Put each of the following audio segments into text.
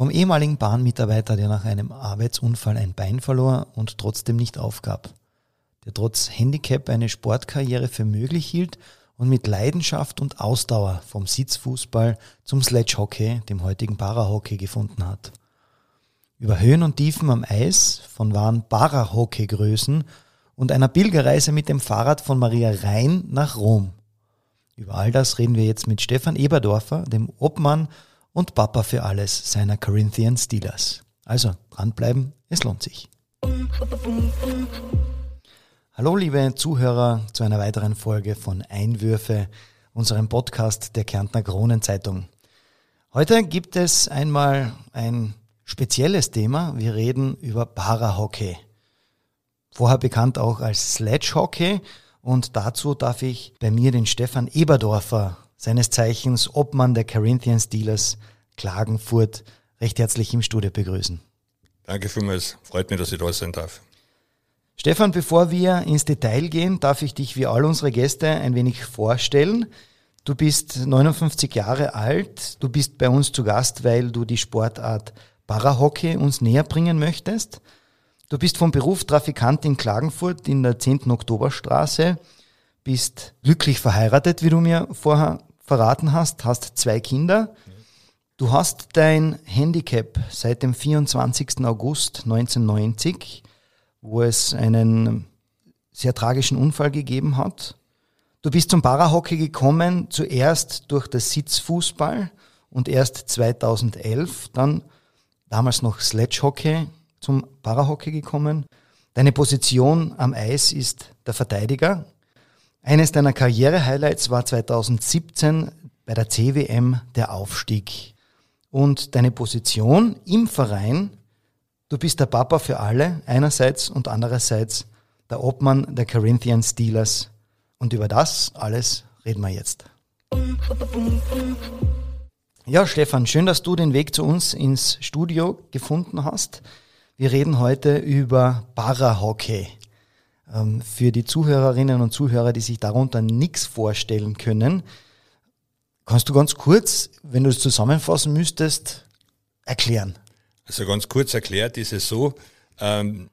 Vom ehemaligen Bahnmitarbeiter, der nach einem Arbeitsunfall ein Bein verlor und trotzdem nicht aufgab. Der trotz Handicap eine Sportkarriere für möglich hielt und mit Leidenschaft und Ausdauer vom Sitzfußball zum Sledgehockey, dem heutigen Parahockey, gefunden hat. Über Höhen und Tiefen am Eis, von wahren Parahockey-Größen und einer Pilgerreise mit dem Fahrrad von Maria Rhein nach Rom. Über all das reden wir jetzt mit Stefan Eberdorfer, dem Obmann und Papa für alles seiner Corinthian Steelers. Also dranbleiben, es lohnt sich. Hallo liebe Zuhörer zu einer weiteren Folge von Einwürfe, unserem Podcast der Kärntner Kronenzeitung. Heute gibt es einmal ein spezielles Thema. Wir reden über Parahockey. Vorher bekannt auch als Sledge Hockey. Und dazu darf ich bei mir den Stefan Eberdorfer seines Zeichens Obmann der Corinthian Steelers Klagenfurt, recht herzlich im Studio begrüßen. Danke vielmals, freut mich, dass ich da sein darf. Stefan, bevor wir ins Detail gehen, darf ich dich wie all unsere Gäste ein wenig vorstellen. Du bist 59 Jahre alt, du bist bei uns zu Gast, weil du die Sportart Parahockey uns näher bringen möchtest. Du bist vom Beruf Trafikant in Klagenfurt in der 10. Oktoberstraße, bist glücklich verheiratet, wie du mir vorher verraten hast, hast zwei Kinder. Du hast dein Handicap seit dem 24. August 1990, wo es einen sehr tragischen Unfall gegeben hat. Du bist zum Parahockey gekommen, zuerst durch das Sitzfußball und erst 2011 dann damals noch Sledgehockey zum Parahockey gekommen. Deine Position am Eis ist der Verteidiger, eines deiner Karriere-Highlights war 2017 bei der CWM der Aufstieg. Und deine Position im Verein, du bist der Papa für alle einerseits und andererseits der Obmann der Corinthian Steelers. Und über das alles reden wir jetzt. Ja, Stefan, schön, dass du den Weg zu uns ins Studio gefunden hast. Wir reden heute über Parahockey. Ähm, für die Zuhörerinnen und Zuhörer, die sich darunter nichts vorstellen können, kannst du ganz kurz, wenn du es zusammenfassen müsstest, erklären? Also ganz kurz erklärt ist es so, ähm,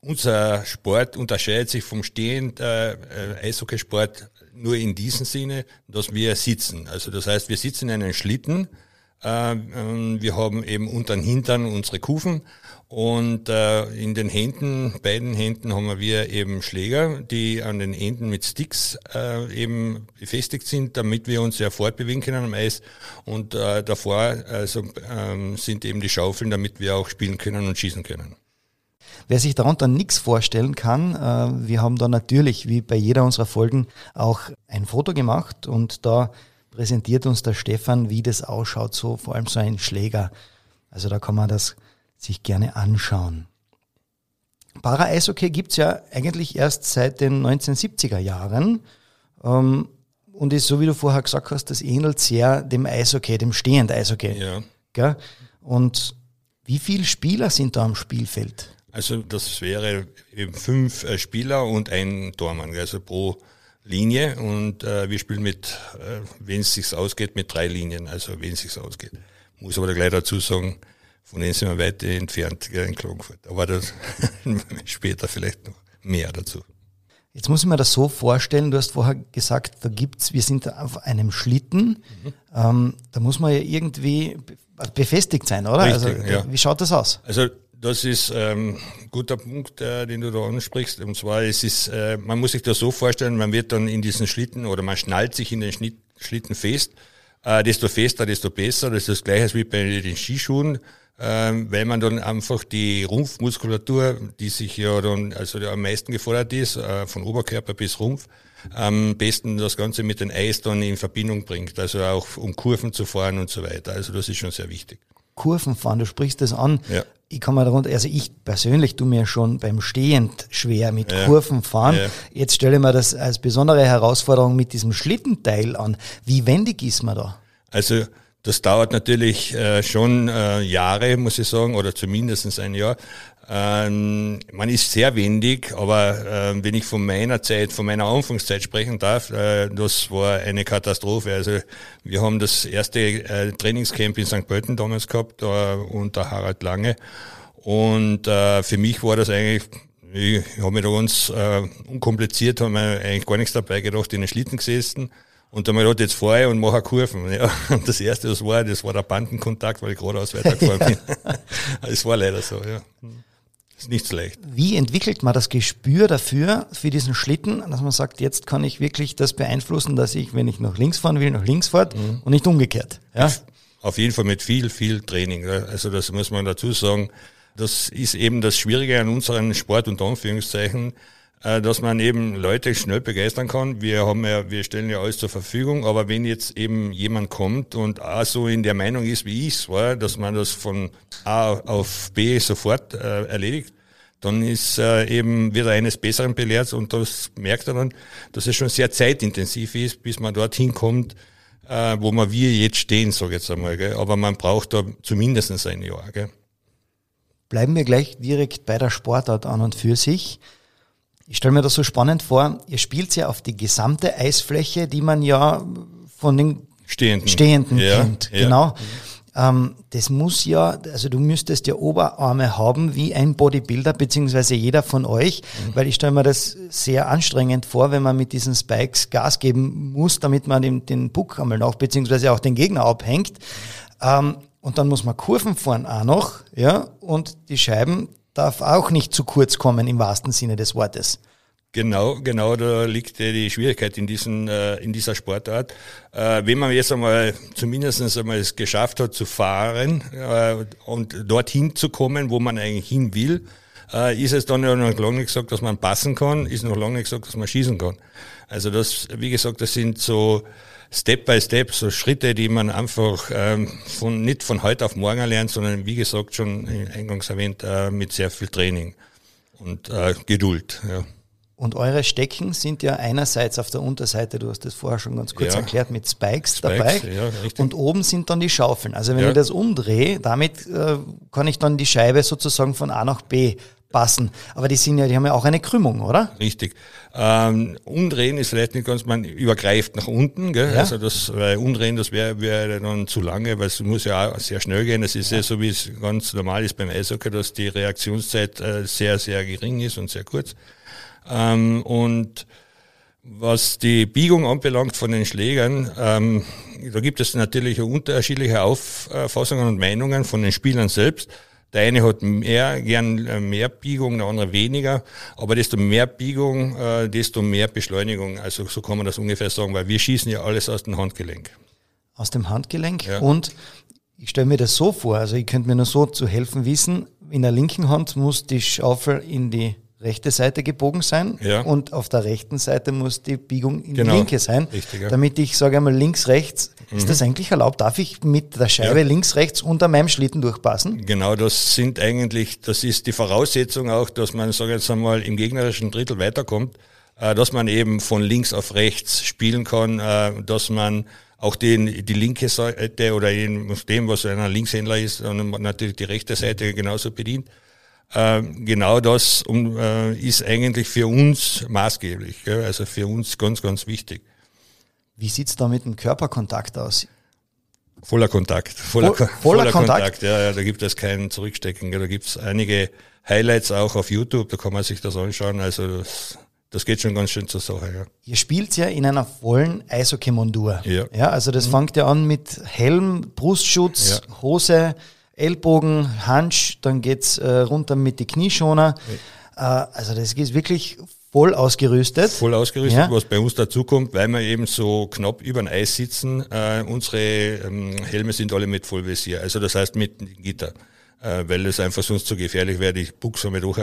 unser Sport unterscheidet sich vom stehend äh, Eishockeysport nur in diesem Sinne, dass wir sitzen. Also das heißt, wir sitzen in einem Schlitten, äh, wir haben eben unter den Hintern unsere Kufen und äh, in den Händen, beiden Händen haben wir eben Schläger, die an den Enden mit Sticks äh, eben befestigt sind, damit wir uns ja fortbewegen können am Eis. Und äh, davor also, ähm, sind eben die Schaufeln, damit wir auch spielen können und schießen können. Wer sich darunter nichts vorstellen kann, äh, wir haben da natürlich, wie bei jeder unserer Folgen, auch ein Foto gemacht und da präsentiert uns der Stefan, wie das ausschaut, so vor allem so ein Schläger. Also da kann man das sich gerne anschauen. Para-Eishockey gibt's ja eigentlich erst seit den 1970er Jahren ähm, und ist, so wie du vorher gesagt hast, das ähnelt sehr dem Eishockey, dem stehend Eishockey. Ja. Gell? Und wie viele Spieler sind da am Spielfeld? Also das wäre eben fünf äh, Spieler und ein Tormann, also pro Linie und äh, wir spielen mit, äh, wenn es sich ausgeht, mit drei Linien, also wenn es sich ausgeht. Muss aber gleich dazu sagen, von denen sind wir weit entfernt in Klagenfurt. Aber das später vielleicht noch mehr dazu. Jetzt muss ich mir das so vorstellen, du hast vorher gesagt, da gibt's, wir sind auf einem Schlitten, mhm. ähm, da muss man ja irgendwie befestigt sein, oder? Richtig, also, ja. Wie schaut das aus? Also das ist ähm, guter Punkt, äh, den du da ansprichst. Und zwar, es ist, äh, man muss sich das so vorstellen, man wird dann in diesen Schlitten oder man schnallt sich in den Schlitten fest. Äh, desto fester, desto besser. Das ist das gleiche wie bei den Skischuhen ähm, weil man dann einfach die Rumpfmuskulatur, die sich ja dann also am meisten gefordert ist, äh, von Oberkörper bis Rumpf, am besten das Ganze mit dem Eis dann in Verbindung bringt. Also auch um Kurven zu fahren und so weiter. Also das ist schon sehr wichtig. Kurven fahren, du sprichst das an. Ja. Ich kann mir darunter, also ich persönlich tue mir schon beim Stehend schwer mit ja. Kurven fahren. Ja. Jetzt stelle ich mir das als besondere Herausforderung mit diesem Schlittenteil an. Wie wendig ist man da? Also das dauert natürlich äh, schon äh, Jahre, muss ich sagen, oder zumindest ein Jahr. Ähm, man ist sehr wendig, aber äh, wenn ich von meiner Zeit, von meiner Anfangszeit sprechen darf, äh, das war eine Katastrophe. Also wir haben das erste äh, Trainingscamp in St. Pölten damals gehabt, äh, unter Harald Lange. Und äh, für mich war das eigentlich, ich habe mir da ganz äh, unkompliziert, habe mir eigentlich gar nichts dabei gedacht, in den Schlitten gesessen. Und dann habe ich gedacht, jetzt fahre ich und mache Kurven. Ja, und das erste, was war, das war der Bandenkontakt, weil ich geradeaus weitergefahren bin. Es war leider so, ja. Ist nicht schlecht. Wie entwickelt man das Gespür dafür, für diesen Schlitten, dass man sagt, jetzt kann ich wirklich das beeinflussen, dass ich, wenn ich nach links fahren will, nach links fahrt mhm. und nicht umgekehrt? Ja? Auf jeden Fall mit viel, viel Training. Also das muss man dazu sagen. Das ist eben das Schwierige an unserem Sport und Anführungszeichen, dass man eben Leute schnell begeistern kann. Wir haben ja, wir stellen ja alles zur Verfügung, aber wenn jetzt eben jemand kommt und auch so in der Meinung ist, wie ich es war, dass man das von A auf B sofort äh, erledigt, dann ist äh, eben wieder eines Besseren belehrt und das merkt er dann, dass es schon sehr zeitintensiv ist, bis man dorthin kommt, äh, wo man wir jetzt stehen, sage ich jetzt einmal. Gell? Aber man braucht da zumindest ein Jahr. Gell? Bleiben wir gleich direkt bei der Sportart an und für sich. Ich stelle mir das so spannend vor, ihr spielt ja auf die gesamte Eisfläche, die man ja von den Stehenden, Stehenden ja, kennt. Ja. Genau. Ähm, das muss ja, also du müsstest ja Oberarme haben wie ein Bodybuilder, beziehungsweise jeder von euch, mhm. weil ich stelle mir das sehr anstrengend vor, wenn man mit diesen Spikes Gas geben muss, damit man den, den Puck einmal noch, beziehungsweise auch den Gegner abhängt. Ähm, und dann muss man Kurven fahren auch noch, ja, und die Scheiben, darf auch nicht zu kurz kommen im wahrsten Sinne des Wortes. Genau, genau, da liegt die Schwierigkeit in, diesen, äh, in dieser Sportart. Äh, wenn man jetzt einmal zumindest einmal es geschafft hat zu fahren äh, und dorthin zu kommen, wo man eigentlich hin will, ist es dann noch lange nicht gesagt, dass man passen kann, ist noch lange nicht gesagt, dass man schießen kann. Also das, wie gesagt, das sind so Step by Step, so Schritte, die man einfach ähm, von, nicht von heute auf morgen lernt, sondern wie gesagt schon eingangs erwähnt, äh, mit sehr viel Training und äh, Geduld. Ja. Und eure Stecken sind ja einerseits auf der Unterseite, du hast das vorher schon ganz kurz ja. erklärt, mit Spikes, Spikes dabei. Ja, und oben sind dann die Schaufeln. Also wenn ja. ich das umdrehe, damit äh, kann ich dann die Scheibe sozusagen von A nach B passen. Aber die sind ja, die haben ja auch eine Krümmung, oder? Richtig. Ähm, umdrehen ist vielleicht nicht ganz, man übergreift nach unten, gell? Ja. also das, weil umdrehen, das wäre wär dann zu lange, weil es muss ja auch sehr schnell gehen. Das ist ja, ja so, wie es ganz normal ist beim Eishockey, dass die Reaktionszeit äh, sehr, sehr gering ist und sehr kurz. Ähm, und was die Biegung anbelangt von den Schlägern, ähm, da gibt es natürlich unterschiedliche Auffassungen und Meinungen von den Spielern selbst. Der eine hat mehr, gern äh, mehr Biegung, der andere weniger. Aber desto mehr Biegung, äh, desto mehr Beschleunigung. Also so kann man das ungefähr sagen, weil wir schießen ja alles aus dem Handgelenk. Aus dem Handgelenk? Ja. Und ich stelle mir das so vor, also ich könnte mir nur so zu helfen wissen, in der linken Hand muss die Schaufel in die rechte Seite gebogen sein ja. und auf der rechten Seite muss die Biegung in genau. die linke sein, Richtig, ja. damit ich sage einmal links, rechts. Mhm. Ist das eigentlich erlaubt? Darf ich mit der Scheibe ja. links, rechts unter meinem Schlitten durchpassen? Genau, das sind eigentlich, das ist die Voraussetzung auch, dass man, sage jetzt einmal, im gegnerischen Drittel weiterkommt, äh, dass man eben von links auf rechts spielen kann, äh, dass man auch den, die linke Seite oder in dem, was ein Linkshändler ist, und natürlich die rechte Seite genauso bedient. Äh, genau das um, äh, ist eigentlich für uns maßgeblich, gell? also für uns ganz, ganz wichtig. Wie sieht's da mit dem Körperkontakt aus? Voller Kontakt. Voller, voller, voller Kontakt. Kontakt. Ja, ja, da gibt es kein Zurückstecken. Da gibt es einige Highlights auch auf YouTube, da kann man sich das anschauen. Also das, das geht schon ganz schön zur Sache. Ja. Ihr spielt ja in einer vollen Eishockey-Mondur. Ja. ja. Also das mhm. fängt ja an mit Helm, Brustschutz, ja. Hose, Ellbogen, Hansch, dann geht's äh, runter mit die Knieschoner. Ja. Äh, also das ist wirklich voll ausgerüstet. Voll ausgerüstet, ja. was bei uns dazu kommt, weil wir eben so knapp über dem Eis sitzen. Äh, unsere ähm, Helme sind alle mit Vollvisier, also das heißt mit Gitter, äh, weil es einfach sonst zu gefährlich wäre. Die Buchse mit durch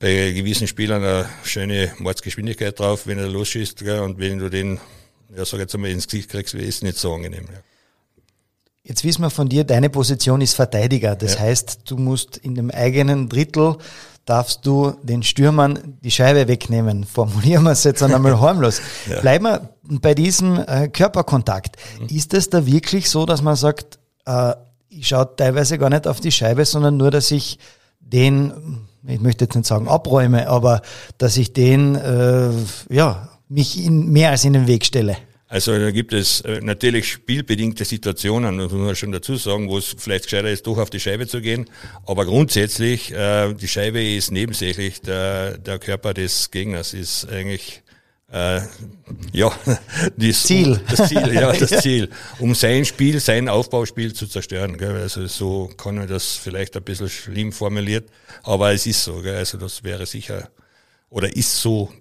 bei gewissen Spielern eine schöne Mordsgeschwindigkeit drauf, wenn er losschießt, gell, und wenn du den, ja, sag jetzt einmal, ins Gesicht kriegst, ist nicht so angenehm. Ja. Jetzt wissen wir von dir, deine Position ist Verteidiger. Das ja. heißt, du musst in dem eigenen Drittel darfst du den Stürmern die Scheibe wegnehmen. Formulieren wir es jetzt einmal harmlos. ja. Bleiben wir bei diesem äh, Körperkontakt. Mhm. Ist es da wirklich so, dass man sagt, äh, ich schaue teilweise gar nicht auf die Scheibe, sondern nur, dass ich den, ich möchte jetzt nicht sagen abräume, aber dass ich den, äh, ja, mich in, mehr als in den Weg stelle? Also da gibt es äh, natürlich spielbedingte Situationen, muss man schon dazu sagen, wo es vielleicht gescheiter ist, doch auf die Scheibe zu gehen. Aber grundsätzlich, äh, die Scheibe ist nebensächlich, der, der Körper des Gegners ist eigentlich äh, ja, das Ziel. Das Ziel, ja, das Ziel. Um sein Spiel, sein Aufbauspiel zu zerstören. Gell? Also so kann man das vielleicht ein bisschen schlimm formuliert, aber es ist so. Gell? Also das wäre sicher oder ist so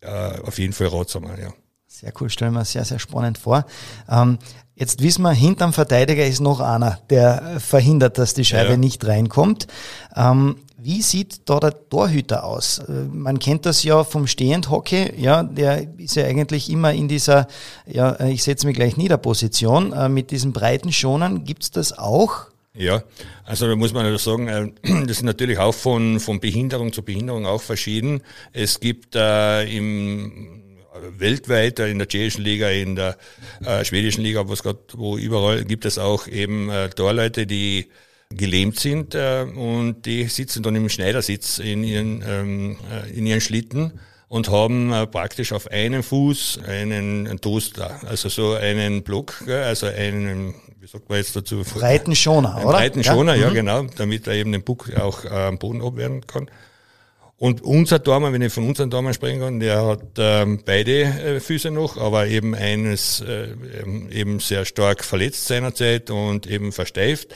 äh, auf jeden Fall ratsamer, ja. Sehr cool, stellen wir sehr, sehr spannend vor. Ähm, jetzt wissen wir, hinterm Verteidiger ist noch einer, der verhindert, dass die Scheibe ja. nicht reinkommt. Ähm, wie sieht da der Torhüter aus? Äh, man kennt das ja vom Stehendhockey, ja, der ist ja eigentlich immer in dieser, ja, ich setze mich gleich nieder Position. Äh, mit diesen breiten Schonern gibt's das auch? Ja, also da muss man also sagen, äh, das ist natürlich auch von, von Behinderung zu Behinderung auch verschieden. Es gibt äh, im weltweit in der tschechischen Liga, in der äh, schwedischen Liga, was grad, wo überall gibt es auch eben äh, Torleute, die gelähmt sind äh, und die sitzen dann im Schneidersitz in ihren, ähm, äh, in ihren Schlitten und haben äh, praktisch auf einem Fuß einen, Toaster, also so einen Block, also einen, wie sagt man jetzt dazu? Breiten Schoner, oder? Breiten Schoner, ja, ja mhm. genau, damit er eben den Buck auch äh, am Boden abwehren kann. Und unser Dormann, wenn ich von unserem Dormann sprechen kann, der hat ähm, beide äh, Füße noch, aber eben eines äh, eben sehr stark verletzt seinerzeit und eben versteift,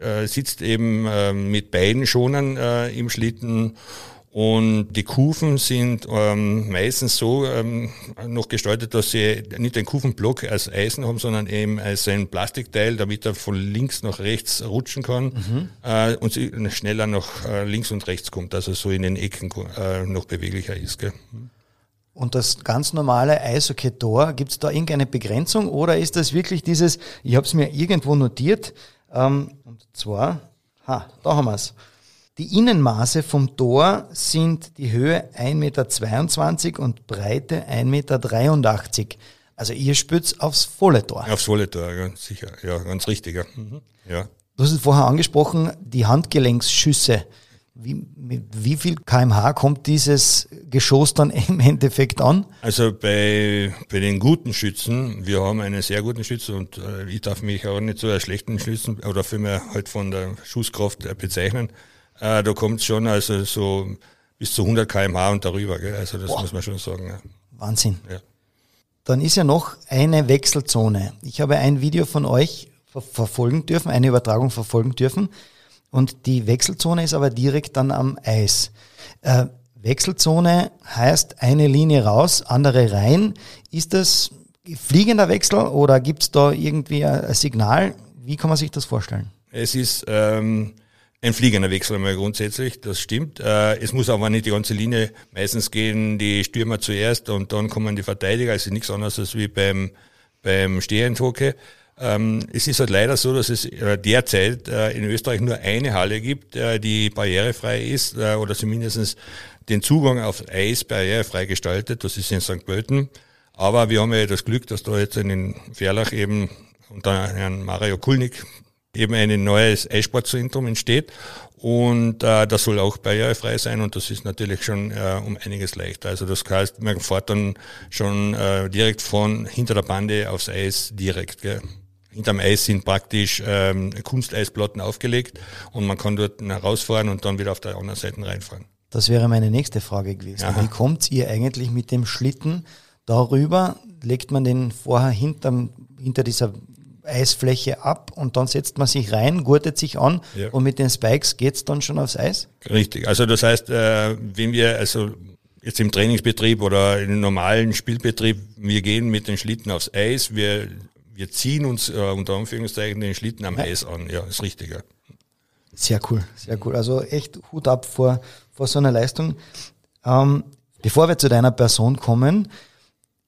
äh, sitzt eben äh, mit beiden Schonern äh, im Schlitten und die Kufen sind ähm, meistens so ähm, noch gestaltet, dass sie nicht den Kufenblock als Eisen haben, sondern eben als ein Plastikteil, damit er von links nach rechts rutschen kann mhm. äh, und sie schneller nach äh, links und rechts kommt, also so in den Ecken äh, noch beweglicher ist. Gell? Und das ganz normale Eishockey-Tor, gibt es da irgendeine Begrenzung oder ist das wirklich dieses, ich habe es mir irgendwo notiert, ähm, und zwar, ha, da haben wir es. Die Innenmaße vom Tor sind die Höhe 1,22 Meter und Breite 1,83 Meter. Also ihr spürt aufs volle Tor. Aufs volle Tor, ganz sicher. Ja, ganz richtig. Ja. Mhm. ja. Du hast es vorher angesprochen, die Handgelenksschüsse. Wie, mit wie viel kmh kommt dieses Geschoss dann im Endeffekt an? Also bei, bei den guten Schützen, wir haben einen sehr guten Schützen und äh, ich darf mich auch nicht so als schlechten Schützen oder vielmehr halt von der Schusskraft äh, bezeichnen. Äh, da kommt schon also so bis zu 100 kmh und darüber. Gell? Also das Boah. muss man schon sagen. Ja. Wahnsinn. Ja. Dann ist ja noch eine Wechselzone. Ich habe ein Video von euch ver verfolgen dürfen, eine Übertragung verfolgen dürfen. Und die Wechselzone ist aber direkt dann am Eis. Äh, Wechselzone heißt eine Linie raus, andere rein. Ist das fliegender Wechsel oder gibt es da irgendwie ein Signal? Wie kann man sich das vorstellen? Es ist ähm, ein fliegender Wechsel einmal grundsätzlich, das stimmt. Äh, es muss aber nicht die ganze Linie. Meistens gehen die Stürmer zuerst und dann kommen die Verteidiger. Es ist nichts anderes als wie beim, beim Stehendhockey. Ähm, es ist halt leider so, dass es äh, derzeit äh, in Österreich nur eine Halle gibt, die barrierefrei ist oder zumindest den Zugang auf Eis barrierefrei gestaltet. Das ist in St. Pölten. Aber wir haben ja das Glück, dass da jetzt in den Verlach eben unter Herrn Mario Kulnik eben ein neues Eissportzentrum entsteht und äh, das soll auch barrierefrei sein und das ist natürlich schon äh, um einiges leichter. Also das heißt, man fährt dann schon äh, direkt von hinter der Bande aufs Eis direkt. Gell. Hinterm Eis sind praktisch ähm, Kunsteisplatten aufgelegt und man kann dort herausfahren und dann wieder auf der anderen Seite reinfahren. Das wäre meine nächste Frage gewesen. Aha. Wie kommt ihr eigentlich mit dem Schlitten darüber? Legt man den vorher hinterm, hinter dieser Eisfläche ab und dann setzt man sich rein, gurtet sich an ja. und mit den Spikes geht's dann schon aufs Eis? Richtig. Also das heißt, äh, wenn wir also jetzt im Trainingsbetrieb oder im normalen Spielbetrieb, wir gehen mit den Schlitten aufs Eis, wir, wir ziehen uns äh, unter Anführungszeichen den Schlitten am ja. Eis an. Ja, ist richtig. Ja. Sehr cool, sehr cool. Also echt Hut ab vor, vor so einer Leistung. Ähm, bevor wir zu deiner Person kommen,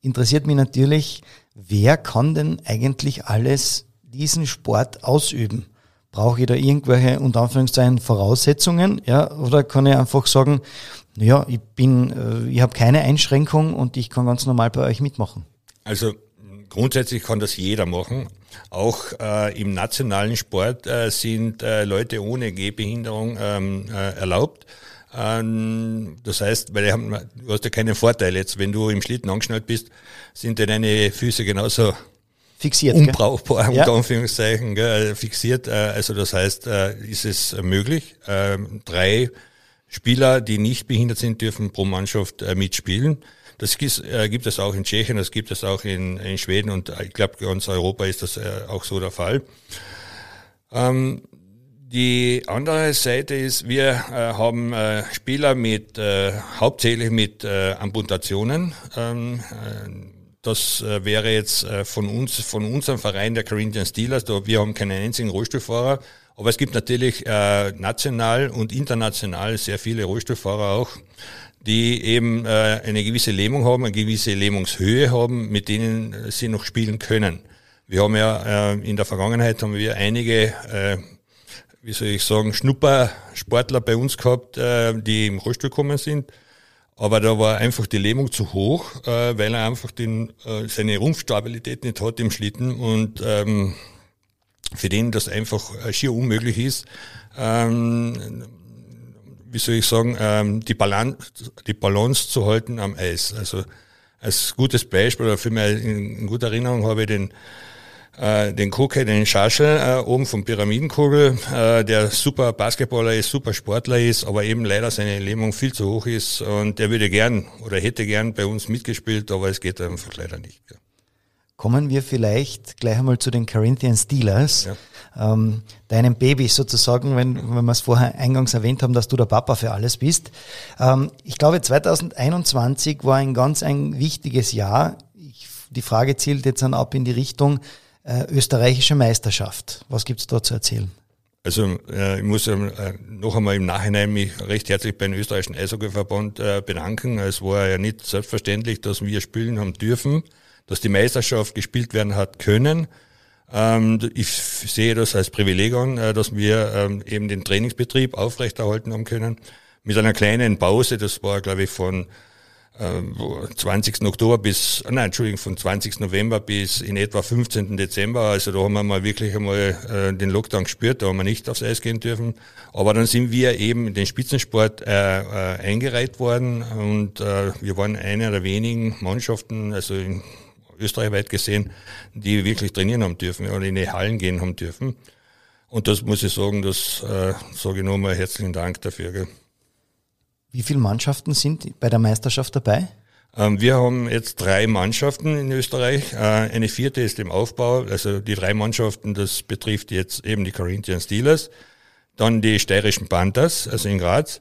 interessiert mich natürlich, wer kann denn eigentlich alles diesen Sport ausüben? Brauche ich da irgendwelche, unter Anführungszeichen, Voraussetzungen? Ja, oder kann ich einfach sagen, ja, ich bin, äh, ich habe keine Einschränkung und ich kann ganz normal bei euch mitmachen? Also grundsätzlich kann das jeder machen. Auch äh, im nationalen Sport äh, sind äh, Leute ohne Gehbehinderung ähm, äh, erlaubt. Ähm, das heißt, weil haben, du hast ja keinen Vorteil jetzt, wenn du im Schlitten angeschnallt bist, sind deine Füße genauso fixiert, unbrauchbar, gell? unter Anführungszeichen, gell, fixiert. Äh, also das heißt, äh, ist es möglich. Ähm, drei Spieler, die nicht behindert sind, dürfen pro Mannschaft äh, mitspielen. Das gibt es auch in Tschechien, das gibt es auch in, in Schweden und ich glaube, ganz Europa ist das auch so der Fall. Ähm, die andere Seite ist, wir äh, haben äh, Spieler mit äh, hauptsächlich mit äh, Amputationen. Ähm, äh, das äh, wäre jetzt von uns, von unserem Verein der Corinthian Steelers. Da, wir haben keinen einzigen Rollstuhlfahrer, aber es gibt natürlich national und international sehr viele Rollstuhlfahrer auch, die eben eine gewisse Lähmung haben, eine gewisse Lähmungshöhe haben, mit denen sie noch spielen können. Wir haben ja in der Vergangenheit haben wir einige wie soll ich sagen, Schnuppersportler bei uns gehabt, äh, die im Rollstuhl gekommen sind. Aber da war einfach die Lähmung zu hoch, äh, weil er einfach den, äh, seine Rumpfstabilität nicht hat im Schlitten und ähm, für den das einfach schier unmöglich ist, ähm, wie soll ich sagen, ähm, die, Balance, die Balance zu halten am Eis. Also als gutes Beispiel oder für mich in guter Erinnerung habe ich den äh, den Kuke, den Schaschel äh, oben vom Pyramidenkugel, äh, der super Basketballer ist, super Sportler ist, aber eben leider seine Lähmung viel zu hoch ist und der würde gern oder hätte gern bei uns mitgespielt, aber es geht einfach leider nicht. Ja. Kommen wir vielleicht gleich einmal zu den Corinthian Steelers. Ja. Ähm, deinem Baby sozusagen, wenn, wenn wir es vorher eingangs erwähnt haben, dass du der Papa für alles bist. Ähm, ich glaube, 2021 war ein ganz ein wichtiges Jahr. Ich, die Frage zielt jetzt dann ab in die Richtung, äh, österreichische Meisterschaft. Was gibt es da zu erzählen? Also äh, ich muss äh, noch einmal im Nachhinein mich recht herzlich beim österreichischen Eishockeyverband äh, bedanken. Es war ja nicht selbstverständlich, dass wir spielen haben dürfen, dass die Meisterschaft gespielt werden hat können. Ähm, ich sehe das als Privileg an, äh, dass wir ähm, eben den Trainingsbetrieb aufrechterhalten haben können. Mit einer kleinen Pause, das war glaube ich von 20. Äh, Oktober bis, nein, Entschuldigung, von 20. November bis in etwa 15. Dezember. Also da haben wir mal wirklich einmal äh, den Lockdown gespürt, da haben wir nicht aufs Eis gehen dürfen. Aber dann sind wir eben in den Spitzensport äh, äh, eingereiht worden und äh, wir waren eine der wenigen Mannschaften, also in Österreich weit gesehen, die wirklich trainieren haben dürfen oder in die Hallen gehen haben dürfen. Und das muss ich sagen, das äh, sage ich nochmal herzlichen Dank dafür. Gell. Wie viele Mannschaften sind bei der Meisterschaft dabei? Ähm, wir haben jetzt drei Mannschaften in Österreich. Äh, eine vierte ist im Aufbau. Also die drei Mannschaften, das betrifft jetzt eben die Corinthian Steelers. Dann die steirischen Panthers, also in Graz.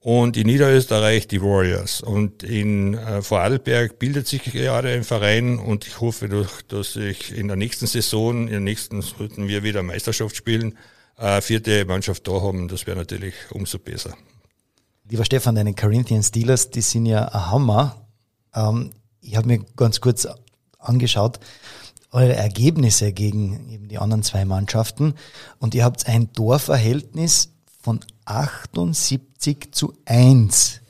Und in Niederösterreich die Warriors. Und in äh, Vorarlberg bildet sich gerade ein Verein und ich hoffe, dass ich in der nächsten Saison, in der nächsten sollten wir wieder Meisterschaft spielen, äh, vierte Mannschaft da haben. Das wäre natürlich umso besser. Lieber Stefan, deine Corinthian Steelers, die sind ja ein Hammer. Ähm, ich habe mir ganz kurz angeschaut, eure Ergebnisse gegen eben die anderen zwei Mannschaften und ihr habt ein Torverhältnis von 78 zu 1.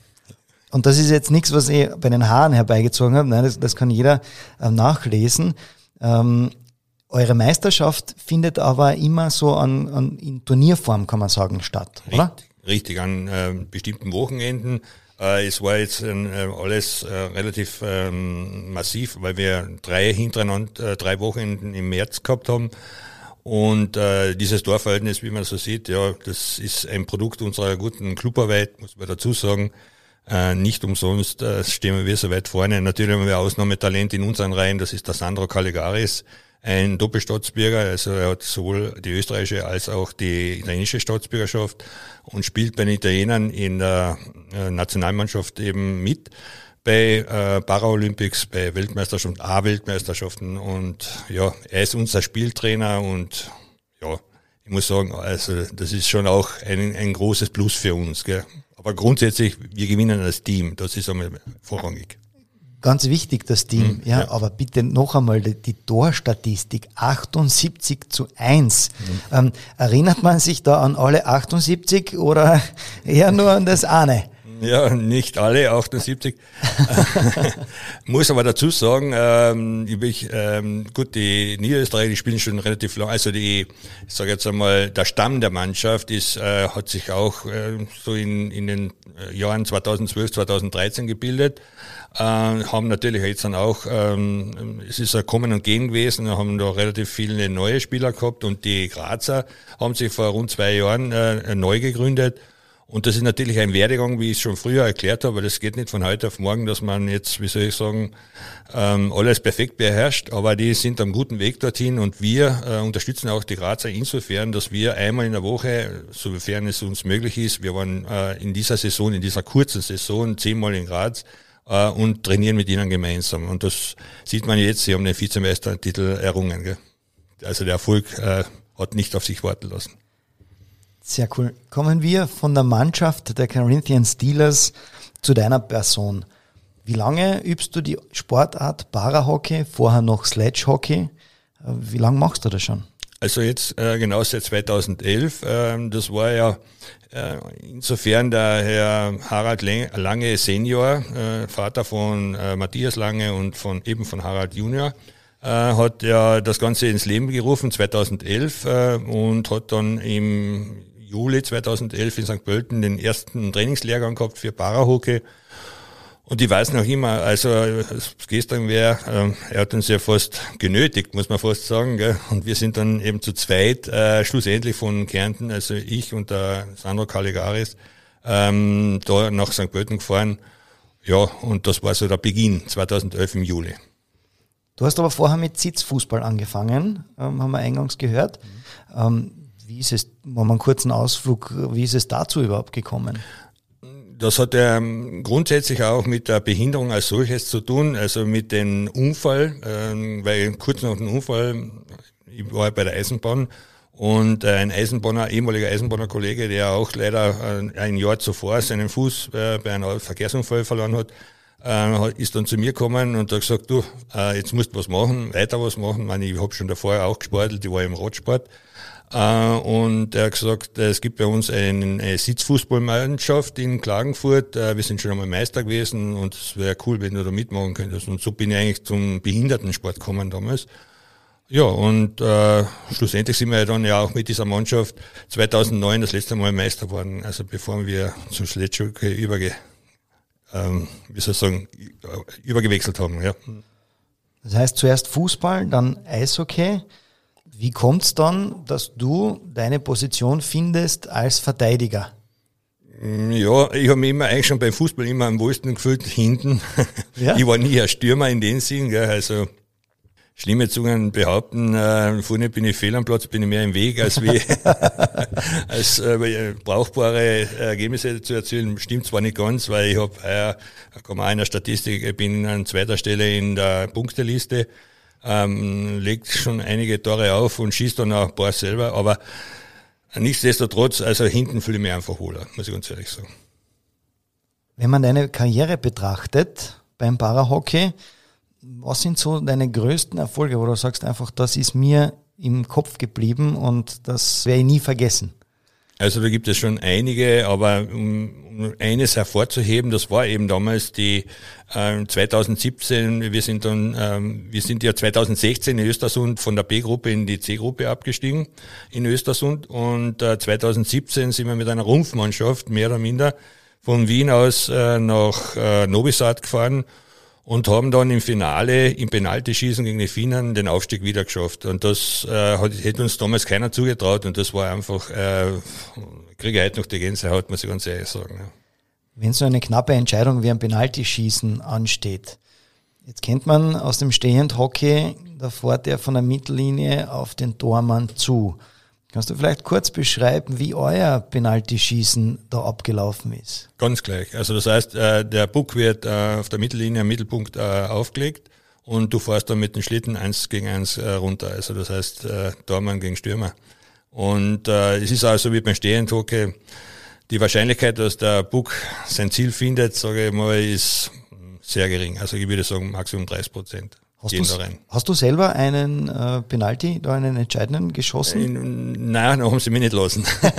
Und das ist jetzt nichts, was ich bei den Haaren herbeigezogen habe. Nein, das, das kann jeder äh, nachlesen. Ähm, eure Meisterschaft findet aber immer so an, an, in Turnierform, kann man sagen, statt, oder? Richtig, an äh, bestimmten Wochenenden. Äh, es war jetzt äh, alles relativ ähm, massiv, weil wir drei hintereinander, äh, drei Wochenenden im März gehabt haben. Und äh, dieses Torverhältnis, wie man so sieht, ja, das ist ein Produkt unserer guten Clubarbeit, muss man dazu sagen. Äh, nicht umsonst äh, stehen wir so weit vorne. Natürlich haben wir Ausnahmetalent in unseren Reihen, das ist der Sandro Caligaris, ein Doppelstaatsbürger, also er hat sowohl die österreichische als auch die italienische Staatsbürgerschaft und spielt bei den Italienern in der äh, Nationalmannschaft eben mit bei äh, Paralympics, bei Weltmeisterschaften, A-Weltmeisterschaften und ja, er ist unser Spieltrainer und ja, ich muss sagen, also das ist schon auch ein, ein großes Plus für uns. Gell? Aber grundsätzlich, wir gewinnen als Team, das ist einmal vorrangig. Ganz wichtig, das Team. Mhm, ja, ja, aber bitte noch einmal die, die Torstatistik. 78 zu 1. Mhm. Ähm, erinnert man sich da an alle 78 oder eher nur an das eine? Ja, nicht alle 78. Muss aber dazu sagen, ähm, ich, ähm, gut, die Niederösterreicher, die spielen schon relativ lang. Also die, ich sage jetzt einmal, der Stamm der Mannschaft ist, äh, hat sich auch äh, so in, in den Jahren 2012, 2013 gebildet. Äh, haben natürlich jetzt dann auch, ähm, es ist ein Kommen und Gehen gewesen, haben da relativ viele neue Spieler gehabt und die Grazer haben sich vor rund zwei Jahren äh, neu gegründet und das ist natürlich ein Werdegang, wie ich es schon früher erklärt habe. Das geht nicht von heute auf morgen, dass man jetzt, wie soll ich sagen, ähm, alles perfekt beherrscht. Aber die sind am guten Weg dorthin und wir äh, unterstützen auch die Grazer insofern, dass wir einmal in der Woche, sofern es uns möglich ist, wir waren äh, in dieser Saison, in dieser kurzen Saison zehnmal in Graz äh, und trainieren mit ihnen gemeinsam. Und das sieht man jetzt, sie haben den Vizemeistertitel errungen. Gell? Also der Erfolg äh, hat nicht auf sich warten lassen. Sehr cool. Kommen wir von der Mannschaft der Corinthian Steelers zu deiner Person. Wie lange übst du die Sportart Parahockey, vorher noch Sledgehockey? Äh, wie lange machst du das schon? Also jetzt äh, genau seit 2011. Ähm, das war ja äh, insofern der Herr Harald Lange Senior, äh, Vater von äh, Matthias Lange und von eben von Harald Junior, äh, hat ja das Ganze ins Leben gerufen 2011 äh, und hat dann im Juli 2011 in St. Pölten den ersten Trainingslehrgang gehabt für Parahockey. Und ich weiß noch immer, also gestern wäre, äh, er hat uns ja fast genötigt, muss man fast sagen. Gell? Und wir sind dann eben zu zweit äh, schlussendlich von Kärnten, also ich und der Sandro Caligaris, ähm, da nach St. Pölten gefahren. Ja, und das war so der Beginn 2011 im Juli. Du hast aber vorher mit Sitzfußball angefangen, ähm, haben wir eingangs gehört. Mhm. Ähm, wie ist es, machen wir einen kurzen Ausflug, wie ist es dazu überhaupt gekommen? Das hat ja ähm, grundsätzlich auch mit der Behinderung als solches zu tun, also mit dem Unfall, äh, weil kurz nach dem Unfall, ich war bei der Eisenbahn und ein Eisenbahner, ehemaliger Eisenbahner Kollege, der auch leider äh, ein Jahr zuvor seinen Fuß äh, bei einem Verkehrsunfall verloren hat, äh, ist dann zu mir gekommen und hat gesagt, du, äh, jetzt musst du was machen, weiter was machen. Ich, meine, ich habe schon davor auch gesportelt, ich war im Radsport. Äh, und er hat gesagt, es gibt bei uns eine Sitzfußballmannschaft in Klagenfurt. Äh, wir sind schon einmal Meister gewesen und es wäre cool, wenn du da mitmachen könntest. Und so bin ich eigentlich zum Behindertensport gekommen damals. Ja, und äh, schlussendlich sind wir dann ja auch mit dieser Mannschaft 2009 das letzte Mal Meister geworden, also bevor wir zum Schlettschulke überge, ähm, wie soll ich sagen, übergewechselt haben. Ja. Das heißt zuerst Fußball, dann Eishockey. Wie kommt es dann, dass du deine Position findest als Verteidiger? Ja, ich habe mich immer eigentlich schon beim Fußball immer am wohlsten gefühlt hinten. Ja? Ich war nie ein Stürmer in dem Sinn, gell, also schlimme Zungen behaupten, äh, vorne bin ich fehl am Platz, bin ich mehr im Weg, als wie als äh, brauchbare Ergebnisse zu erzielen. Stimmt zwar nicht ganz, weil ich habe, äh, kann man in der Statistik, ich bin an zweiter Stelle in der Punkteliste ähm, legt schon einige Tore auf und schießt dann auch ein paar selber, aber nichtsdestotrotz, also hinten fühle ich mich einfach wohler, muss ich ganz ehrlich sagen. Wenn man deine Karriere betrachtet beim Parahockey, was sind so deine größten Erfolge, wo du sagst einfach, das ist mir im Kopf geblieben und das werde ich nie vergessen? Also da gibt es schon einige, aber um eines hervorzuheben, das war eben damals die äh, 2017, wir sind dann, ähm, wir sind ja 2016 in Östersund von der B-Gruppe in die C-Gruppe abgestiegen in Östersund. Und äh, 2017 sind wir mit einer Rumpfmannschaft mehr oder minder von Wien aus äh, nach äh, Novi Sad gefahren und haben dann im Finale im Penaltyschießen gegen die Finnen den Aufstieg wieder geschafft. Und das äh, hat, hätte uns damals keiner zugetraut und das war einfach, äh, kriege ich heute noch die Gänsehaut, muss ich ganz ehrlich sagen. Ja. Wenn so eine knappe Entscheidung wie ein Penaltyschießen ansteht, jetzt kennt man aus dem Stehendhockey, da fährt er von der Mittellinie auf den Tormann zu. Kannst du vielleicht kurz beschreiben, wie euer Penaltyschießen da abgelaufen ist? Ganz gleich. Also das heißt, äh, der Puck wird äh, auf der Mittellinie am Mittelpunkt äh, aufgelegt und du fährst dann mit dem Schlitten eins gegen eins runter. Also das heißt, Tormann gegen Stürmer. Und es ist also wie beim Stehenhockey, die Wahrscheinlichkeit, dass der Buck sein Ziel findet, sage ich mal, ist sehr gering. Also ich würde sagen Maximum 30 Prozent. Hast, hast du selber einen äh, Penalty, da einen entscheidenden geschossen? In, nein, da haben sie mich nicht lassen. da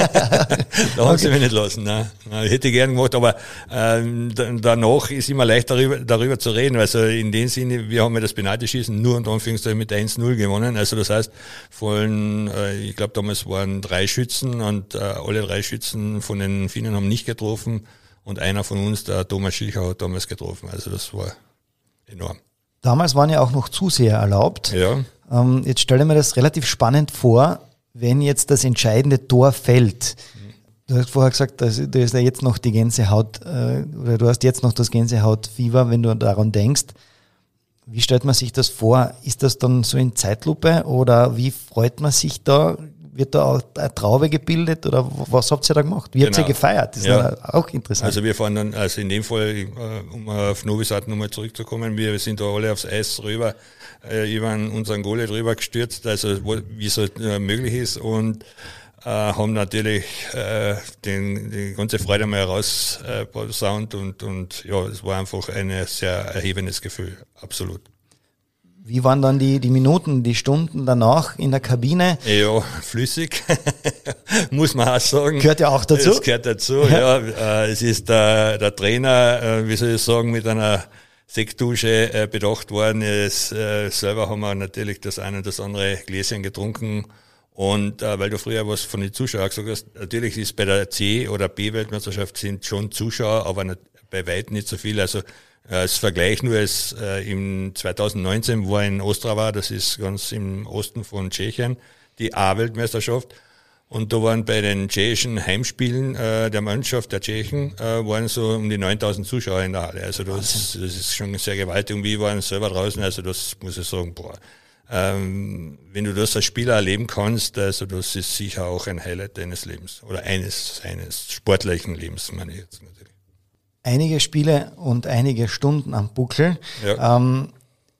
haben okay. sie mich nicht lassen. Nein. nein hätte ich gern gemacht, aber ähm, danach ist immer leicht darüber, darüber zu reden. Also in dem Sinne, wir haben ja das Penalty-Schießen nur und Anführungszeichen mit 1-0 gewonnen. Also das heißt, von, äh, ich glaube damals waren drei Schützen und äh, alle drei Schützen von den Finnen haben nicht getroffen und einer von uns, der Thomas Schilcher, hat damals getroffen. Also das war enorm. Damals waren ja auch noch Zuseher erlaubt. Ja. Ähm, jetzt stelle mir das relativ spannend vor, wenn jetzt das entscheidende Tor fällt. Du hast vorher gesagt, dass, du hast ja jetzt noch die Gänsehaut, äh, oder du hast jetzt noch das Gänsehautfieber, wenn du daran denkst. Wie stellt man sich das vor? Ist das dann so in Zeitlupe oder wie freut man sich da? Wird da auch eine Traube gebildet oder was habt ihr da gemacht? Wie genau. habt ihr genau. gefeiert? Das ist ja. auch interessant. Also wir fahren dann, also in dem Fall, äh, um auf Novi Sad nochmal zurückzukommen, wir sind da alle aufs Eis rüber, äh, über unseren Gole drüber gestürzt, also wie es halt äh, möglich ist und äh, haben natürlich äh, den, die ganze Freude mal heraus äh, und, und ja, es war einfach ein sehr erhebendes Gefühl, absolut. Wie waren dann die, die Minuten, die Stunden danach in der Kabine? Ja, flüssig, muss man auch sagen. Gehört ja auch dazu. Es gehört dazu, ja. ja. Äh, es ist der, der Trainer, äh, wie soll ich sagen, mit einer Sektdusche äh, bedacht worden. Es, selber haben wir natürlich das eine und das andere Gläschen getrunken. Und äh, weil du früher was von den Zuschauern gesagt hast, natürlich ist bei der C- oder B-Weltmeisterschaft sind schon Zuschauer, aber nicht, bei weitem nicht so viel. Also als Vergleich nur, als äh, im 2019 war in Ostrava, das ist ganz im Osten von Tschechien, die A-Weltmeisterschaft. Und da waren bei den tschechischen Heimspielen äh, der Mannschaft der Tschechen äh, waren so um die 9000 Zuschauer in der Halle. Also das, das ist schon sehr gewaltig. Und wir waren selber draußen. Also das muss ich sagen, boah. Ähm, wenn du das als Spieler erleben kannst, also das ist sicher auch ein Highlight deines Lebens oder eines eines sportlichen Lebens, meine ich jetzt natürlich einige Spiele und einige Stunden am Buckel. Ja. Ähm,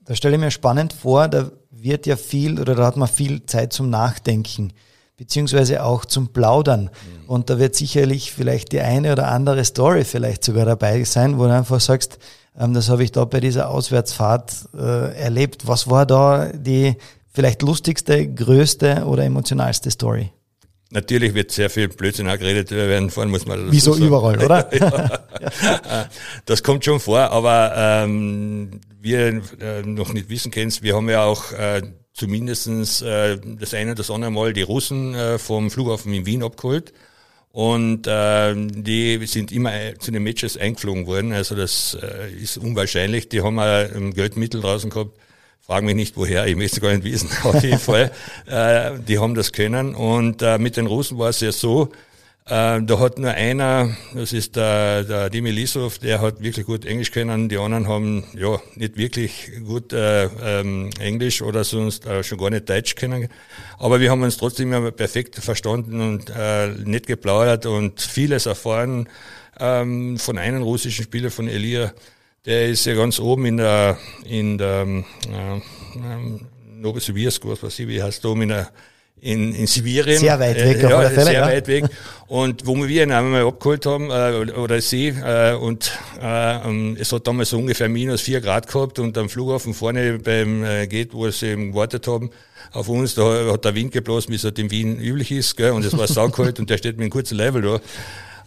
da stelle ich mir spannend vor, da wird ja viel oder da hat man viel Zeit zum Nachdenken, beziehungsweise auch zum Plaudern. Mhm. Und da wird sicherlich vielleicht die eine oder andere Story vielleicht sogar dabei sein, wo du einfach sagst, ähm, das habe ich da bei dieser Auswärtsfahrt äh, erlebt. Was war da die vielleicht lustigste, größte oder emotionalste Story? Natürlich wird sehr viel Blödsinn auch geredet werden vorhin muss man Wie so sagen. überall, oder? ja. Das kommt schon vor, aber ähm, wir äh, noch nicht wissen kennst, wir haben ja auch äh, zumindestens äh, das eine oder das andere Mal die Russen äh, vom Flughafen in Wien abgeholt. Und äh, die sind immer äh, zu den Matches eingeflogen worden. Also das äh, ist unwahrscheinlich. Die haben auch ein Geldmittel draußen gehabt Frag mich nicht woher, ich möchte gar nicht wissen, auf jeden Fall. Äh, die haben das können. Und äh, mit den Russen war es ja so, äh, da hat nur einer, das ist der, der Dimi Lisov, der hat wirklich gut Englisch können. Die anderen haben ja nicht wirklich gut äh, ähm, Englisch oder sonst äh, schon gar nicht Deutsch kennen. Aber wir haben uns trotzdem immer perfekt verstanden und äh, nicht geplaudert und vieles erfahren ähm, von einem russischen Spieler, von Elia der ist ja ganz oben in der, in der äh, äh, Novosibirsk, was weiß ich, wie heißt da oben in der in, in Sibirien. Sehr weit weg, äh, ja, Fälle, sehr ja. weit weg. Und wo wir ihn einmal abgeholt haben, äh, oder sie, äh, und äh, es hat damals so ungefähr minus vier Grad gehabt und am Flughafen vorne beim äh, Gate, wo sie eben gewartet haben, auf uns, da hat der Wind geblasen, wie es halt in Wien üblich ist, gell, und es war saukalt und der steht mit einem kurzen Level da.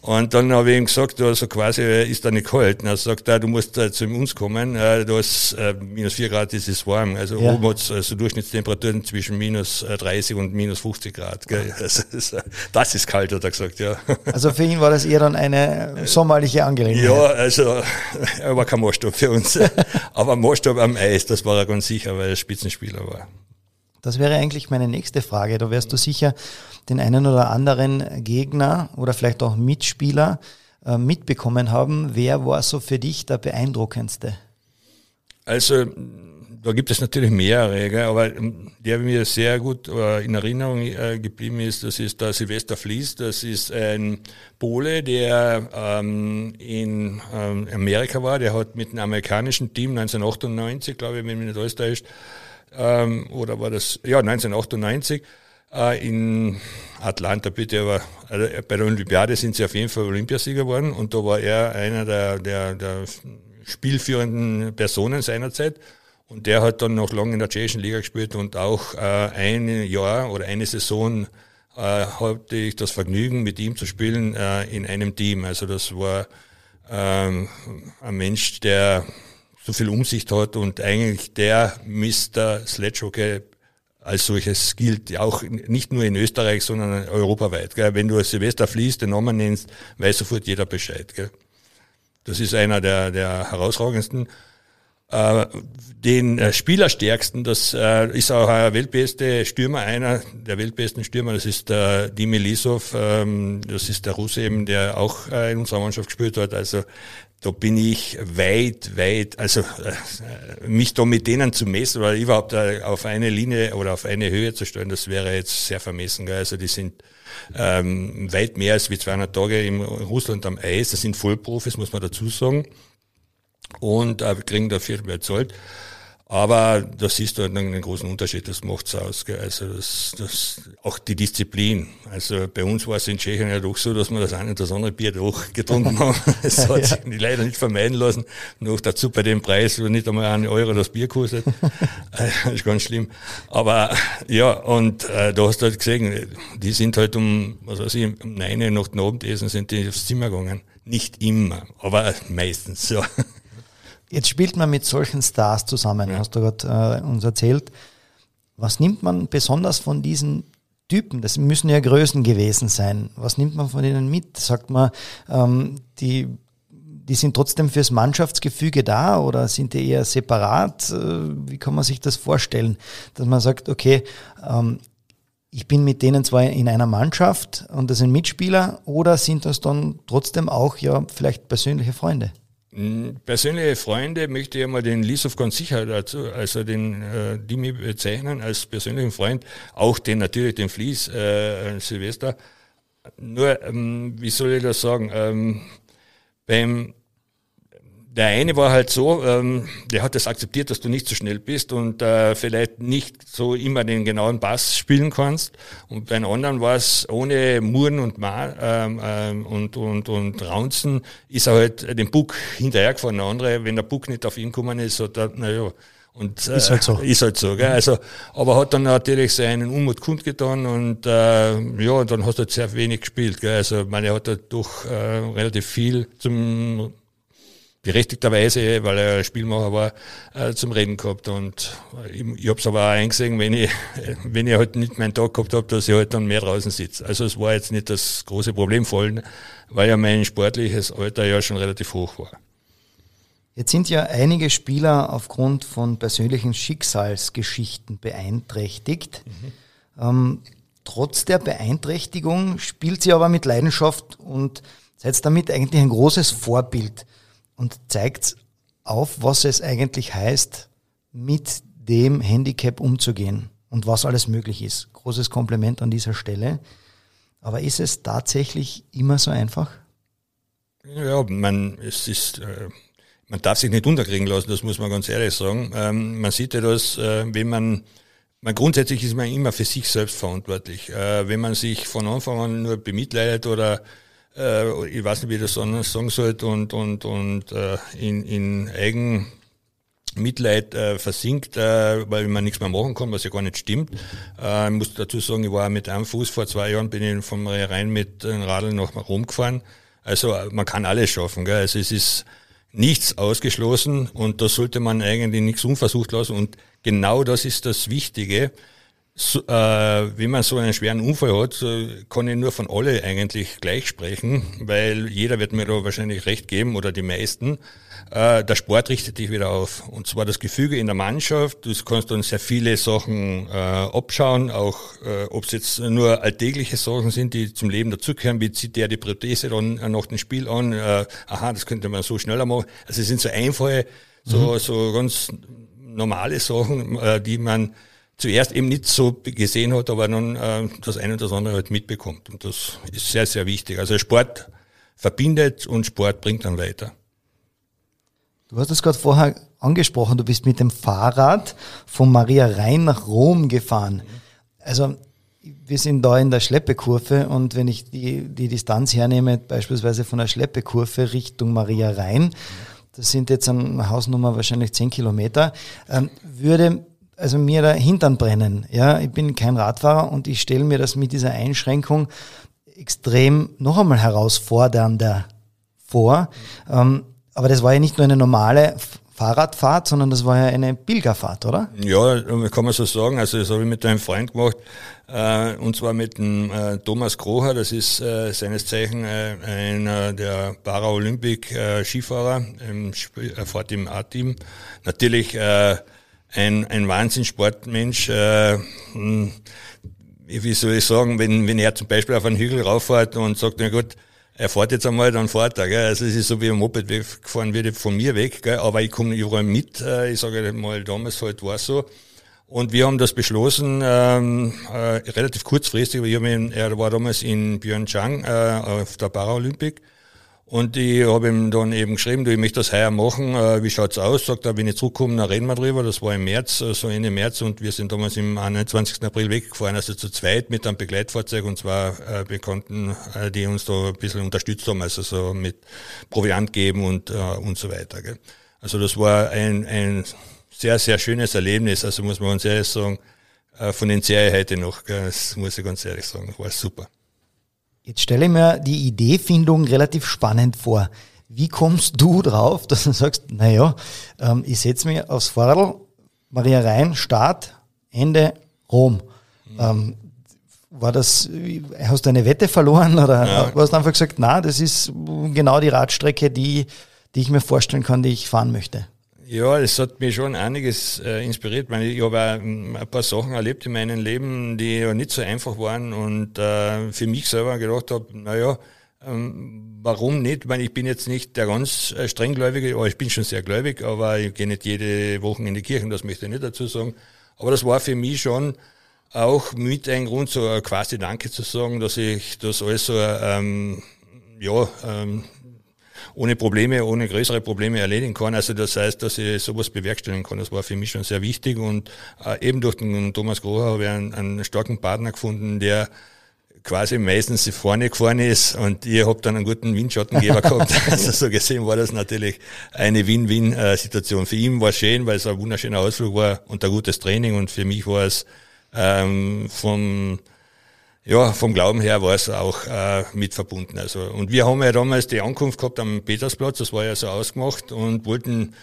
Und dann habe ich ihm gesagt, also quasi ist da nicht kalt. Und er sagt, ah, du musst äh, zu uns kommen, äh, da ist äh, minus vier Grad, das ist warm. Also ja. oben hat es also Durchschnittstemperaturen zwischen minus 30 äh, und minus 50 Grad. Gell? Also, das, ist, das ist kalt, hat er gesagt, ja. Also für ihn war das eher dann eine sommerliche Angelegenheit. Ja, also er war kein Maßstab für uns. Aber Maßstab am Eis, das war er ganz sicher, weil er Spitzenspieler war. Das wäre eigentlich meine nächste Frage. Da wärst du sicher den einen oder anderen Gegner oder vielleicht auch Mitspieler äh, mitbekommen haben. Wer war so für dich der beeindruckendste? Also da gibt es natürlich mehrere, gell, aber ähm, der mir sehr gut äh, in Erinnerung äh, geblieben ist, das ist der Silvester Flies. Das ist ein Pole, der ähm, in ähm, Amerika war. Der hat mit einem amerikanischen Team 1998, glaube ich, wenn mich nicht alles täuscht, ähm, oder war das, ja, 1998, Äh, in Atlanta bitte, aber also bei der Olympiade sind sie auf jeden Fall Olympiasieger geworden und da war er einer der, der, der spielführenden Personen seinerzeit. Und der hat dann noch lange in der tschechischen Liga gespielt und auch äh, ein Jahr oder eine Saison äh, hatte ich das Vergnügen, mit ihm zu spielen äh, in einem Team. Also das war ähm, ein Mensch, der so viel Umsicht hat und eigentlich der Mr. Sledgehockey als solches gilt, auch nicht nur in Österreich, sondern europaweit. Gell? Wenn du Silvester fließt, den Namen nennst, weiß sofort jeder Bescheid. Gell? Das ist einer der, der herausragendsten. Äh, den äh, Spielerstärksten, das äh, ist auch ein weltbeste Stürmer, einer der weltbesten Stürmer, das ist der Dimi Lisov, ähm, das ist der Russe eben, der auch in unserer Mannschaft gespielt hat. Also da bin ich weit, weit, also äh, mich da mit denen zu messen oder überhaupt äh, auf eine Linie oder auf eine Höhe zu stellen, das wäre jetzt sehr vermessen. Gell? Also die sind ähm, weit mehr als wie 200 Tage in Russland am Eis. Das sind Vollprofis, muss man dazu sagen und äh, kriegen dafür bezahlt. Aber da siehst du halt einen großen Unterschied, das macht's aus. Gell? Also das, das, auch die Disziplin. Also bei uns war es in Tschechien ja doch so, dass wir das eine und das andere Bier doch getrunken haben. Es hat sich leider nicht vermeiden lassen. Noch dazu bei dem Preis, wo nicht einmal einen Euro das Bier kostet. das ist ganz schlimm. Aber ja, und äh, da hast du halt gesehen, die sind halt um, was weiß ich, um neun nach dem Abendessen sind die aufs Zimmer gegangen. Nicht immer, aber meistens so. Jetzt spielt man mit solchen Stars zusammen, ja. hast du gerade äh, uns erzählt. Was nimmt man besonders von diesen Typen? Das müssen ja Größen gewesen sein. Was nimmt man von ihnen mit? Sagt man, ähm, die, die sind trotzdem fürs Mannschaftsgefüge da oder sind die eher separat? Äh, wie kann man sich das vorstellen? Dass man sagt, okay, ähm, ich bin mit denen zwar in einer Mannschaft und das sind Mitspieler oder sind das dann trotzdem auch ja vielleicht persönliche Freunde? Hm, persönliche Freunde möchte ich einmal den Lisov sicher dazu, also den äh, die mich bezeichnen als persönlichen Freund, auch den natürlich den Fließ äh, Silvester. Nur, ähm, wie soll ich das sagen? Ähm, beim der eine war halt so, ähm, der hat das akzeptiert, dass du nicht so schnell bist und äh, vielleicht nicht so immer den genauen Bass spielen kannst. Und bei einem anderen war es ohne Muren und Ma ähm, ähm, und, und, und Raunzen, ist er halt den Buck hinterhergefahren. Der andere, wenn der Buck nicht auf ihn gekommen ist, hat er, naja, und, äh, ist halt so. Ist halt so, gell? Also, aber hat dann natürlich seinen Unmut kundgetan und äh, ja, dann hast du halt sehr wenig gespielt. Gell? Also, meine, er hat halt doch äh, relativ viel zum berechtigterweise, weil er Spielmacher war, äh, zum Reden gehabt. Und ich, ich habe es aber auch eingesehen, wenn ich, wenn ich halt nicht meinen Tag gehabt habe, dass ich halt dann mehr draußen sitze. Also es war jetzt nicht das große Problem voll, weil ja mein sportliches Alter ja schon relativ hoch war. Jetzt sind ja einige Spieler aufgrund von persönlichen Schicksalsgeschichten beeinträchtigt. Mhm. Ähm, trotz der Beeinträchtigung spielt sie aber mit Leidenschaft und seid damit eigentlich ein großes Vorbild und zeigt auf, was es eigentlich heißt, mit dem Handicap umzugehen und was alles möglich ist. Großes Kompliment an dieser Stelle. Aber ist es tatsächlich immer so einfach? Ja, man, es ist, äh, man darf sich nicht unterkriegen lassen, das muss man ganz ehrlich sagen. Ähm, man sieht ja das, äh, wenn man, man grundsätzlich ist man immer für sich selbst verantwortlich. Äh, wenn man sich von Anfang an nur bemitleidet oder äh, ich weiß nicht, wie ich das sagen sollte, und, und, und äh, in, in Eigen Mitleid äh, versinkt, äh, weil man nichts mehr machen kann, was ja gar nicht stimmt. Äh, ich muss dazu sagen, ich war mit einem Fuß vor zwei Jahren, bin ich vom Rhein mit den Radeln nach Rom gefahren. Also man kann alles schaffen. Gell? Also es ist nichts ausgeschlossen und da sollte man eigentlich nichts unversucht lassen. Und genau das ist das Wichtige so, äh, wenn man so einen schweren Unfall hat, kann ich nur von alle eigentlich gleich sprechen, weil jeder wird mir da wahrscheinlich recht geben oder die meisten. Äh, der Sport richtet dich wieder auf. Und zwar das Gefüge in der Mannschaft. Du kannst dann sehr viele Sachen äh, abschauen, auch äh, ob es jetzt nur alltägliche Sachen sind, die zum Leben dazugehören, wie zieht der die Prothese dann äh, nach dem Spiel an, äh, aha, das könnte man so schneller machen. Also es sind so einfache, so, mhm. so ganz normale Sachen, äh, die man zuerst eben nicht so gesehen hat, aber dann äh, das eine oder das andere halt mitbekommt. Und das ist sehr, sehr wichtig. Also Sport verbindet und Sport bringt dann weiter. Du hast es gerade vorher angesprochen, du bist mit dem Fahrrad von Maria Rhein nach Rom gefahren. Also wir sind da in der Schleppekurve und wenn ich die, die Distanz hernehme, beispielsweise von der Schleppekurve Richtung Maria Rhein, das sind jetzt eine Hausnummer wahrscheinlich zehn Kilometer, ähm, würde also mir der Hintern brennen. Ja, ich bin kein Radfahrer und ich stelle mir das mit dieser Einschränkung extrem noch einmal herausfordernder vor. Ähm, aber das war ja nicht nur eine normale Fahrradfahrt, sondern das war ja eine Pilgerfahrt, oder? Ja, kann man so sagen. Also das habe ich mit einem Freund gemacht, äh, und zwar mit dem äh, Thomas Kroher, das ist äh, seines Zeichen äh, einer der Paralympic-Skifahrer, ähm, er fährt im A-Team. Natürlich äh, ein, ein Wahnsinnssportmensch. Äh, hm, wie soll ich sagen, wenn, wenn er zum Beispiel auf einen Hügel rauffährt und sagt, na gut, er fährt jetzt einmal, dann fährt er. Gell? Also es ist so wie ein Moped gefahren wird von mir weg, gell? aber ich komme überall mit. Äh, ich sage mal, damals halt war es so. Und wir haben das beschlossen, ähm, äh, relativ kurzfristig, weil ich ihn, er war damals in Pyeongchang äh, auf der Paralympic und ich habe ihm dann eben geschrieben, du, ich möchte das heuer machen, äh, wie schaut's aus? Sagt er, wenn ich zurückkomme, dann reden wir drüber. Das war im März, äh, so Ende März und wir sind damals im 21. April weggefahren, also zu zweit mit einem Begleitfahrzeug und zwar äh, Bekannten, äh, die uns da ein bisschen unterstützt haben, also so mit Proviant geben und, äh, und so weiter. Gell? Also das war ein, ein sehr, sehr schönes Erlebnis, also muss man ganz ehrlich sagen, äh, von den Serie heute noch, gell? das muss ich ganz ehrlich sagen, war super. Jetzt stelle ich mir die Ideefindung relativ spannend vor. Wie kommst du drauf, dass du sagst, naja, ähm, ich setze mich aufs Fahrrad, Maria Rhein, Start, Ende, Rom. Mhm. Ähm, war das, hast du eine Wette verloren oder ja. hast du einfach gesagt, na, das ist genau die Radstrecke, die, die ich mir vorstellen kann, die ich fahren möchte? Ja, es hat mich schon einiges äh, inspiriert. Ich, meine, ich habe ähm, ein paar Sachen erlebt in meinem Leben, die ja nicht so einfach waren und äh, für mich selber gedacht habe, naja, ähm, warum nicht? Ich, meine, ich bin jetzt nicht der ganz äh, strenggläubige, aber ich bin schon sehr gläubig, aber ich gehe nicht jede Woche in die Kirche, das möchte ich nicht dazu sagen. Aber das war für mich schon auch mit ein Grund, so quasi Danke zu sagen, dass ich das alles so, ähm, ja, ähm, ohne Probleme, ohne größere Probleme erledigen kann. Also das heißt, dass ich sowas bewerkstelligen kann. Das war für mich schon sehr wichtig und äh, eben durch den Thomas Groher habe ich einen, einen starken Partner gefunden, der quasi meistens vorne gefahren ist und ihr habt dann einen guten Windschattengeber gehabt. Also so gesehen war das natürlich eine Win-Win-Situation. Für ihn war es schön, weil es ein wunderschöner Ausflug war und ein gutes Training und für mich war es ähm, vom ja, vom Glauben her war es auch äh, mit verbunden. Also, und wir haben ja damals die Ankunft gehabt am Petersplatz, das war ja so ausgemacht und wollten,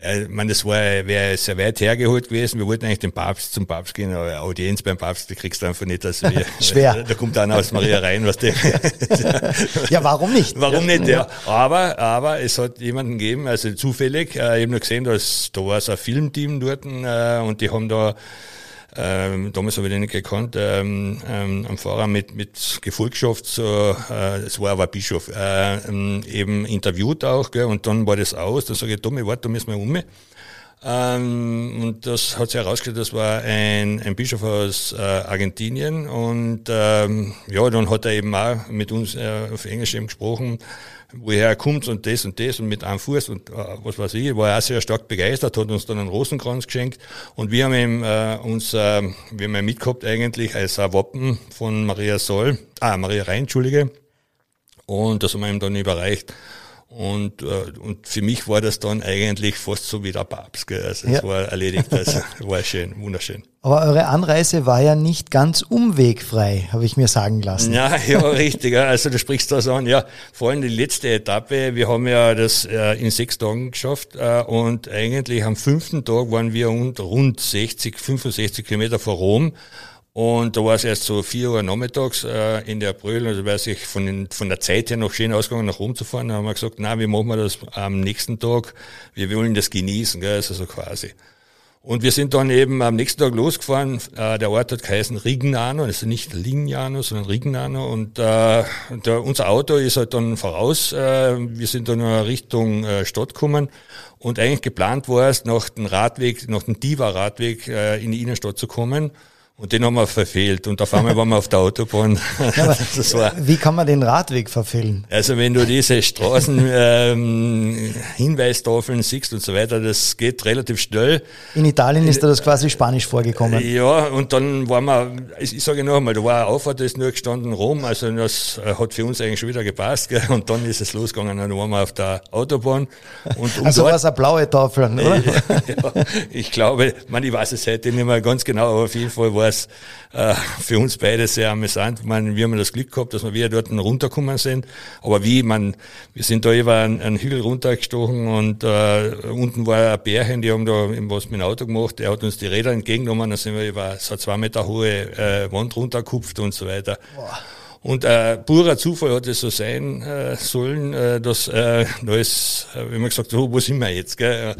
äh, ich meine, das war, wäre sehr weit hergeholt gewesen. Wir wollten eigentlich den Papst zum Papst gehen, aber Audienz beim Papst, die kriegst du einfach nicht. Also wir, Schwer. Da kommt einer aus Maria rein, was der. ja, warum nicht? Warum nicht, ja. Aber, aber es hat jemanden gegeben, also zufällig, äh, ich habe nur gesehen, dass, da war so ein Filmteam dort äh, und die haben da ähm, damals habe ich den nicht gekannt, ähm, ähm, am Fahrer mit, mit Gefolgschaft, so, äh, es war aber Bischof, äh, ähm, eben interviewt auch, gell, und dann war das aus, dann sage ich, Tommy, warte, da müssen wir um. Ähm, und das hat sich herausgestellt, das war ein, ein Bischof aus äh, Argentinien. Und ähm, ja, dann hat er eben auch mit uns äh, auf Englisch eben gesprochen, woher er kommt und das und das und mit einem Fuß und äh, was weiß ich, war er auch sehr stark begeistert, hat uns dann einen Rosenkranz geschenkt und wir haben ihm äh, uns, äh, wir haben ihn mitgehabt eigentlich als ein Wappen von Maria Soll, ah, Maria Rhein, Entschuldige, und das haben wir ihm dann überreicht. Und, äh, und für mich war das dann eigentlich fast so wie der Papst. Gell? Also es ja. war erledigt, also war schön, wunderschön. Aber eure Anreise war ja nicht ganz umwegfrei, habe ich mir sagen lassen. Ja, ja, richtig. Also du sprichst das an. Ja, vor allem die letzte Etappe. Wir haben ja das äh, in sechs Tagen geschafft äh, und eigentlich am fünften Tag waren wir rund 60, 65 Kilometer vor Rom und da war es erst so vier Uhr nachmittags äh, in der April, also wäre sich von, den, von der Zeit her noch schön ausgegangen, nach Rom zu fahren. Da haben wir gesagt, na, wie machen wir das am nächsten Tag? Wir wollen das genießen, gell, also so quasi. Und wir sind dann eben am nächsten Tag losgefahren. Äh, der Ort hat geheißen Rignano, also nicht Lignano, sondern Rignano. Und äh, der, unser Auto ist halt dann voraus. Äh, wir sind dann Richtung äh, Stadt gekommen. Und eigentlich geplant war es, nach dem Radweg, nach dem Diva-Radweg äh, in die Innenstadt zu kommen. Und den haben wir verfehlt. Und auf einmal waren wir auf der Autobahn. Ja, wie kann man den Radweg verfehlen? Also wenn du diese Straßen ähm, Hinweistafeln siehst und so weiter, das geht relativ schnell. In Italien ist dir das quasi Spanisch vorgekommen. Ja, und dann waren wir, ich sage noch einmal, da war eine Auffahrt, da ist nur gestanden Rom, also das äh, hat für uns eigentlich schon wieder gepasst. Gell? Und dann ist es losgegangen, dann waren wir auf der Autobahn. Und um also war es eine blaue Tafel, oder? ja, ich glaube, man, ich weiß es heute nicht mehr ganz genau, aber auf jeden Fall war es äh, für uns beide sehr amüsant. Man, wir haben das Glück gehabt, dass wir wieder dort runtergekommen sind. Aber wie, man, wir sind da über einen, einen Hügel runtergestochen und äh, unten war ein Bärchen, die haben da was mit dem Auto gemacht. Der hat uns die Räder entgegengenommen, dann sind wir über so zwei Meter hohe äh, Wand runtergekupft und so weiter. Boah. Und äh, purer Zufall hat es so sein äh, sollen, äh, dass äh, da ist, äh, wenn man gesagt, so, wo sind wir jetzt? Gell?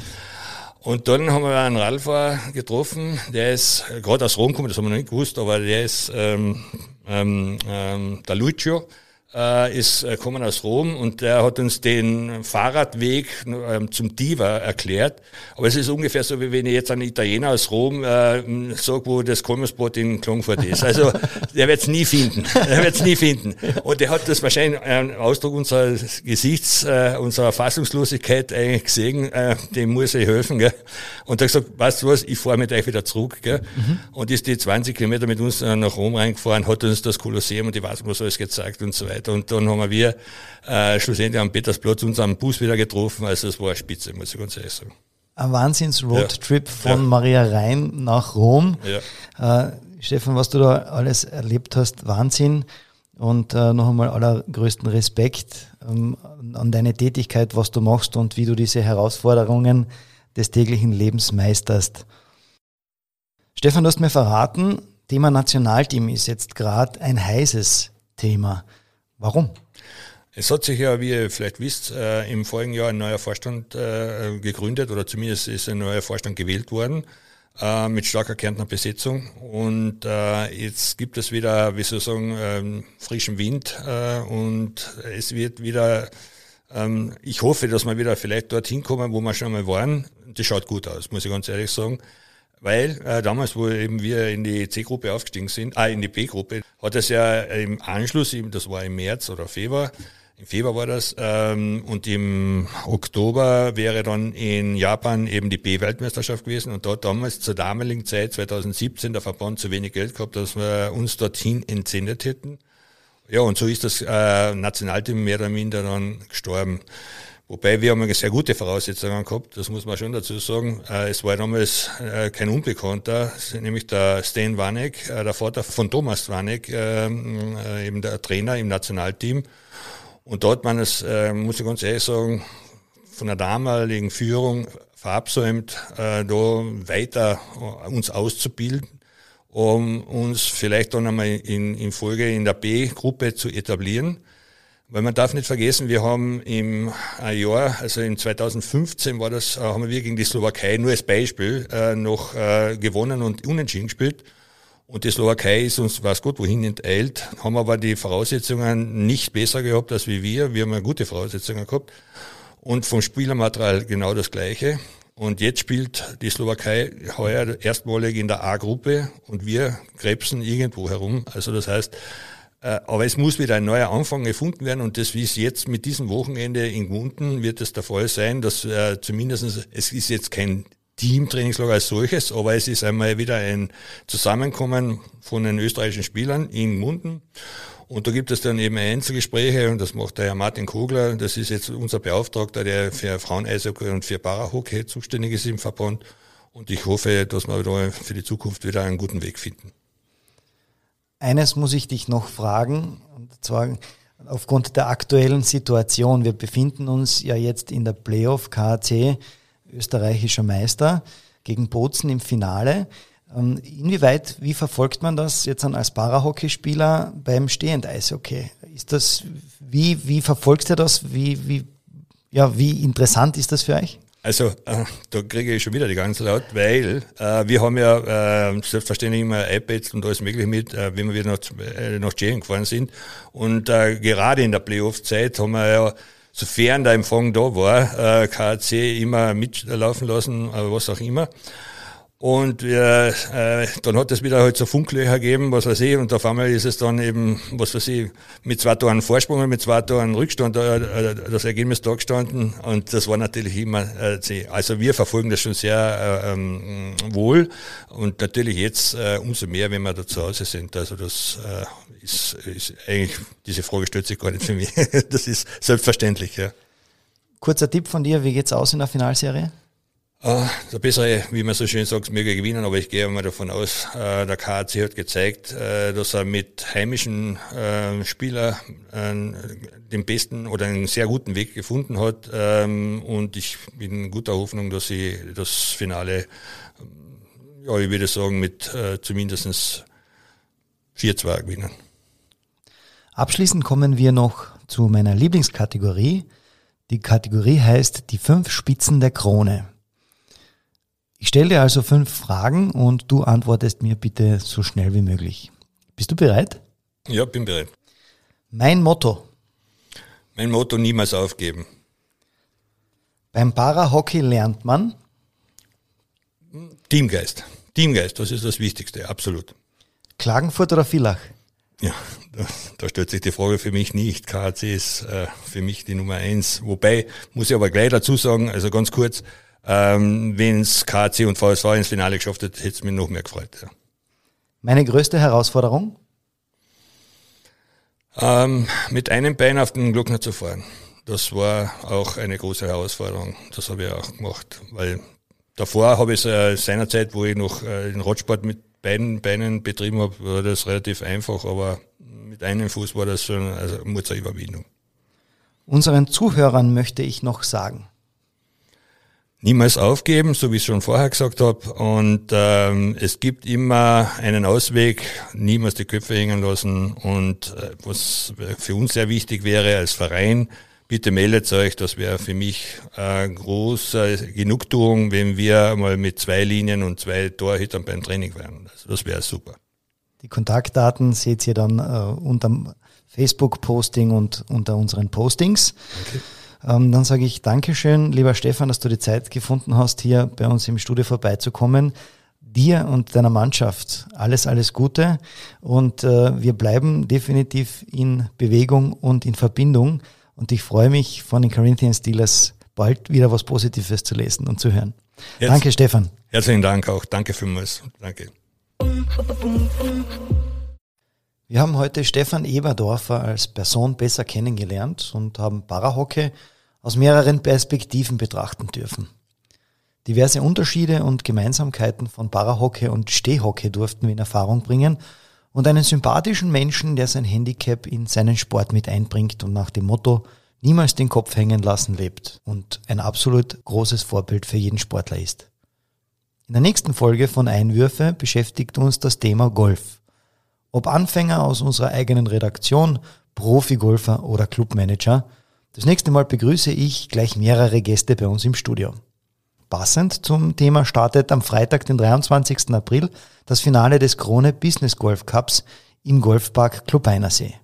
Und dann haben wir einen Radfahrer getroffen, der ist gerade aus Rom gekommen, das haben wir noch nicht gewusst, aber der ist ähm, ähm, ähm, der Lucio äh, ist äh, kommen aus Rom und der hat uns den Fahrradweg äh, zum Diva erklärt. Aber es ist ungefähr so, wie wenn ich jetzt einen Italiener aus Rom äh, sage, wo das Kolmerspot in Klangfurt ist. Also der wird es nie finden. Der wird es nie finden. Und der hat das wahrscheinlich einen Ausdruck unseres Gesichts, äh, unserer Fassungslosigkeit eigentlich gesehen, äh, dem muss ich helfen. Gell? Und er hat gesagt, weißt du was, ich fahre mit euch wieder zurück. Gell? Mhm. Und ist die 20 Kilometer mit uns äh, nach Rom reingefahren, hat uns das Kolosseum und ich weiß was alles gezeigt und so weiter weiter. Und dann haben wir äh, schlussendlich am Petersplatz unseren Bus wieder getroffen. Also es war eine Spitze, muss ich ganz ehrlich sagen. Ein Wahnsinns-Roadtrip ja. von ja. Maria Rhein nach Rom. Ja. Äh, Stefan, was du da alles erlebt hast, Wahnsinn. Und äh, noch einmal allergrößten Respekt ähm, an deine Tätigkeit, was du machst und wie du diese Herausforderungen des täglichen Lebens meisterst. Stefan, du hast mir verraten, Thema Nationalteam ist jetzt gerade ein heißes Thema. Warum? Es hat sich ja, wie ihr vielleicht wisst, äh, im vorigen Jahr ein neuer Vorstand äh, gegründet oder zumindest ist ein neuer Vorstand gewählt worden äh, mit starker Kärntner Besetzung. Und jetzt gibt es wieder, wie soll ich sagen, ähm, frischen Wind und es wird wieder, ähm, ich hoffe, dass wir wieder vielleicht dorthin kommen, wo wir schon einmal waren. Das schaut gut aus, muss ich ganz ehrlich sagen. Weil äh, damals, wo eben wir in die C-Gruppe aufgestiegen sind, ah, in die B-Gruppe, hat es ja im Anschluss, das war im März oder Februar, im Februar war das, ähm, und im Oktober wäre dann in Japan eben die B-Weltmeisterschaft gewesen und dort damals zur damaligen Zeit, 2017, der Verband zu wenig Geld gehabt, dass wir uns dorthin entsendet hätten. Ja, und so ist das äh, Nationalteam mehr oder minder dann gestorben. Wobei wir haben eine sehr gute Voraussetzungen gehabt, das muss man schon dazu sagen. Äh, es war damals äh, kein Unbekannter, nämlich der Stan Wanek, äh, der Vater von Thomas Wanek, ähm, eben der Trainer im Nationalteam. Und dort man es, muss ich ganz ehrlich sagen, von der damaligen Führung verabsäumt, da weiter uns auszubilden, um uns vielleicht dann einmal in, in Folge in der B-Gruppe zu etablieren. Weil man darf nicht vergessen, wir haben im Jahr, also in 2015 war das, äh, haben wir gegen die Slowakei nur als Beispiel äh, noch äh, gewonnen und unentschieden gespielt. Und die Slowakei ist uns, weiß Gott, wohin enteilt, haben aber die Voraussetzungen nicht besser gehabt als wie wir. Wir haben ja gute Voraussetzungen gehabt. Und vom Spielermaterial genau das Gleiche. Und jetzt spielt die Slowakei heuer erstmalig in der A-Gruppe und wir krebsen irgendwo herum. Also das heißt, äh, aber es muss wieder ein neuer Anfang gefunden werden und das, wie es jetzt mit diesem Wochenende in Gmunden wird es der Fall sein, dass äh, zumindest, es ist jetzt kein Teamtrainingslager als solches, aber es ist einmal wieder ein Zusammenkommen von den österreichischen Spielern in Gmunden. Und da gibt es dann eben Einzelgespräche und das macht der Herr Martin Kogler, das ist jetzt unser Beauftragter, der für Frauen-Eishockey und für Parahockey zuständig ist im Verband. Und ich hoffe, dass wir da für die Zukunft wieder einen guten Weg finden. Eines muss ich dich noch fragen, und zwar aufgrund der aktuellen Situation. Wir befinden uns ja jetzt in der Playoff KAC, österreichischer Meister, gegen Bozen im Finale. Ähm, inwieweit, wie verfolgt man das jetzt als Parahockeyspieler beim Stehend-Eishockey? Ist das, wie, wie verfolgt ihr das? Wie, wie, ja, wie interessant ist das für euch? Also, äh, da kriege ich schon wieder die ganze laut, weil äh, wir haben ja äh, selbstverständlich immer iPads und alles Mögliche mit, äh, wenn wir nach, äh, nach Tschechien gefahren sind. Und äh, gerade in der Playoff-Zeit haben wir ja, sofern der Empfang da war, äh, KAC immer mitlaufen lassen, aber was auch immer. Und äh, äh, dann hat es wieder halt so Funklöcher gegeben, was weiß ich, und auf einmal ist es dann eben, was weiß ich, mit zwei Toren Vorsprung und mit zwei Toren Rückstand äh, äh, das Ergebnis da gestanden. Und das war natürlich immer, äh, also wir verfolgen das schon sehr äh, ähm, wohl und natürlich jetzt äh, umso mehr, wenn wir da zu Hause sind. Also das äh, ist, ist eigentlich, diese Frage stellt sich gar nicht für mich. das ist selbstverständlich, ja. Kurzer Tipp von dir, wie geht's aus in der Finalserie? Der bessere, wie man so schön sagt, möge gewinnen, aber ich gehe mal davon aus, uh, der KAC hat gezeigt, uh, dass er mit heimischen äh, Spielern den besten oder einen sehr guten Weg gefunden hat ähm, und ich bin guter Hoffnung, dass sie das Finale, ja, ich würde sagen, mit zumindest 4-2 gewinnen. Abschließend kommen wir noch zu meiner Lieblingskategorie. Die Kategorie heißt die fünf Spitzen der Krone. Ich stelle dir also fünf Fragen und du antwortest mir bitte so schnell wie möglich. Bist du bereit? Ja, bin bereit. Mein Motto. Mein Motto niemals aufgeben. Beim Parahockey lernt man Teamgeist. Teamgeist, das ist das Wichtigste, absolut. Klagenfurt oder Villach? Ja, da, da stellt sich die Frage für mich nicht. KHC ist äh, für mich die Nummer eins. Wobei, muss ich aber gleich dazu sagen, also ganz kurz, ähm, Wenn es KC und VSV ins Finale geschafft hätte, hätte es mich noch mehr gefreut. Ja. Meine größte Herausforderung? Ähm, mit einem Bein auf den Glockner zu fahren. Das war auch eine große Herausforderung. Das habe ich auch gemacht, weil davor habe ich es äh, seinerzeit, wo ich noch äh, den Radsport mit beiden Beinen betrieben habe, war das relativ einfach, aber mit einem Fuß war das schon also eine Überwindung. Unseren Zuhörern möchte ich noch sagen, niemals aufgeben, so wie ich schon vorher gesagt habe. Und ähm, es gibt immer einen Ausweg, niemals die Köpfe hängen lassen. Und äh, was für uns sehr wichtig wäre als Verein, bitte meldet euch, das wäre für mich äh, große Genugtuung, wenn wir mal mit zwei Linien und zwei Torhütern beim Training wären. Also das wäre super. Die Kontaktdaten seht ihr dann äh, unter Facebook-Posting und unter unseren Postings. Okay. Ähm, dann sage ich Dankeschön, lieber Stefan, dass du die Zeit gefunden hast, hier bei uns im Studio vorbeizukommen. Dir und deiner Mannschaft alles, alles Gute. Und äh, wir bleiben definitiv in Bewegung und in Verbindung. Und ich freue mich von den Corinthian Steelers bald wieder was Positives zu lesen und zu hören. Jetzt, Danke, Stefan. Herzlichen Dank auch. Danke vielmals. Danke. Wir haben heute Stefan Eberdorfer als Person besser kennengelernt und haben Parahockey aus mehreren Perspektiven betrachten dürfen. Diverse Unterschiede und Gemeinsamkeiten von Parahockey und Stehhockey durften wir in Erfahrung bringen und einen sympathischen Menschen, der sein Handicap in seinen Sport mit einbringt und nach dem Motto niemals den Kopf hängen lassen lebt und ein absolut großes Vorbild für jeden Sportler ist. In der nächsten Folge von Einwürfe beschäftigt uns das Thema Golf. Ob Anfänger aus unserer eigenen Redaktion, Profi-Golfer oder Clubmanager, das nächste Mal begrüße ich gleich mehrere Gäste bei uns im Studio. Passend zum Thema startet am Freitag, den 23. April, das Finale des Krone Business Golf Cups im Golfpark Klubeinersee.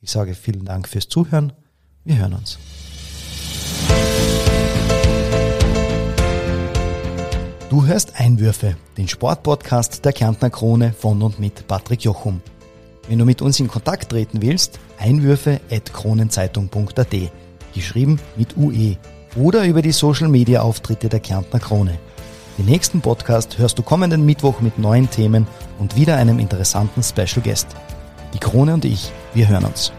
Ich sage vielen Dank fürs Zuhören. Wir hören uns. Du hörst Einwürfe, den Sportpodcast der Kärntner Krone von und mit Patrick Jochum. Wenn du mit uns in Kontakt treten willst, Einwürfe at kronenzeitung.at, geschrieben mit UE oder über die Social Media Auftritte der Kärntner Krone. Den nächsten Podcast hörst du kommenden Mittwoch mit neuen Themen und wieder einem interessanten Special Guest. Die Krone und ich, wir hören uns.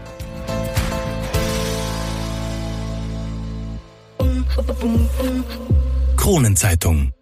Kronenzeitung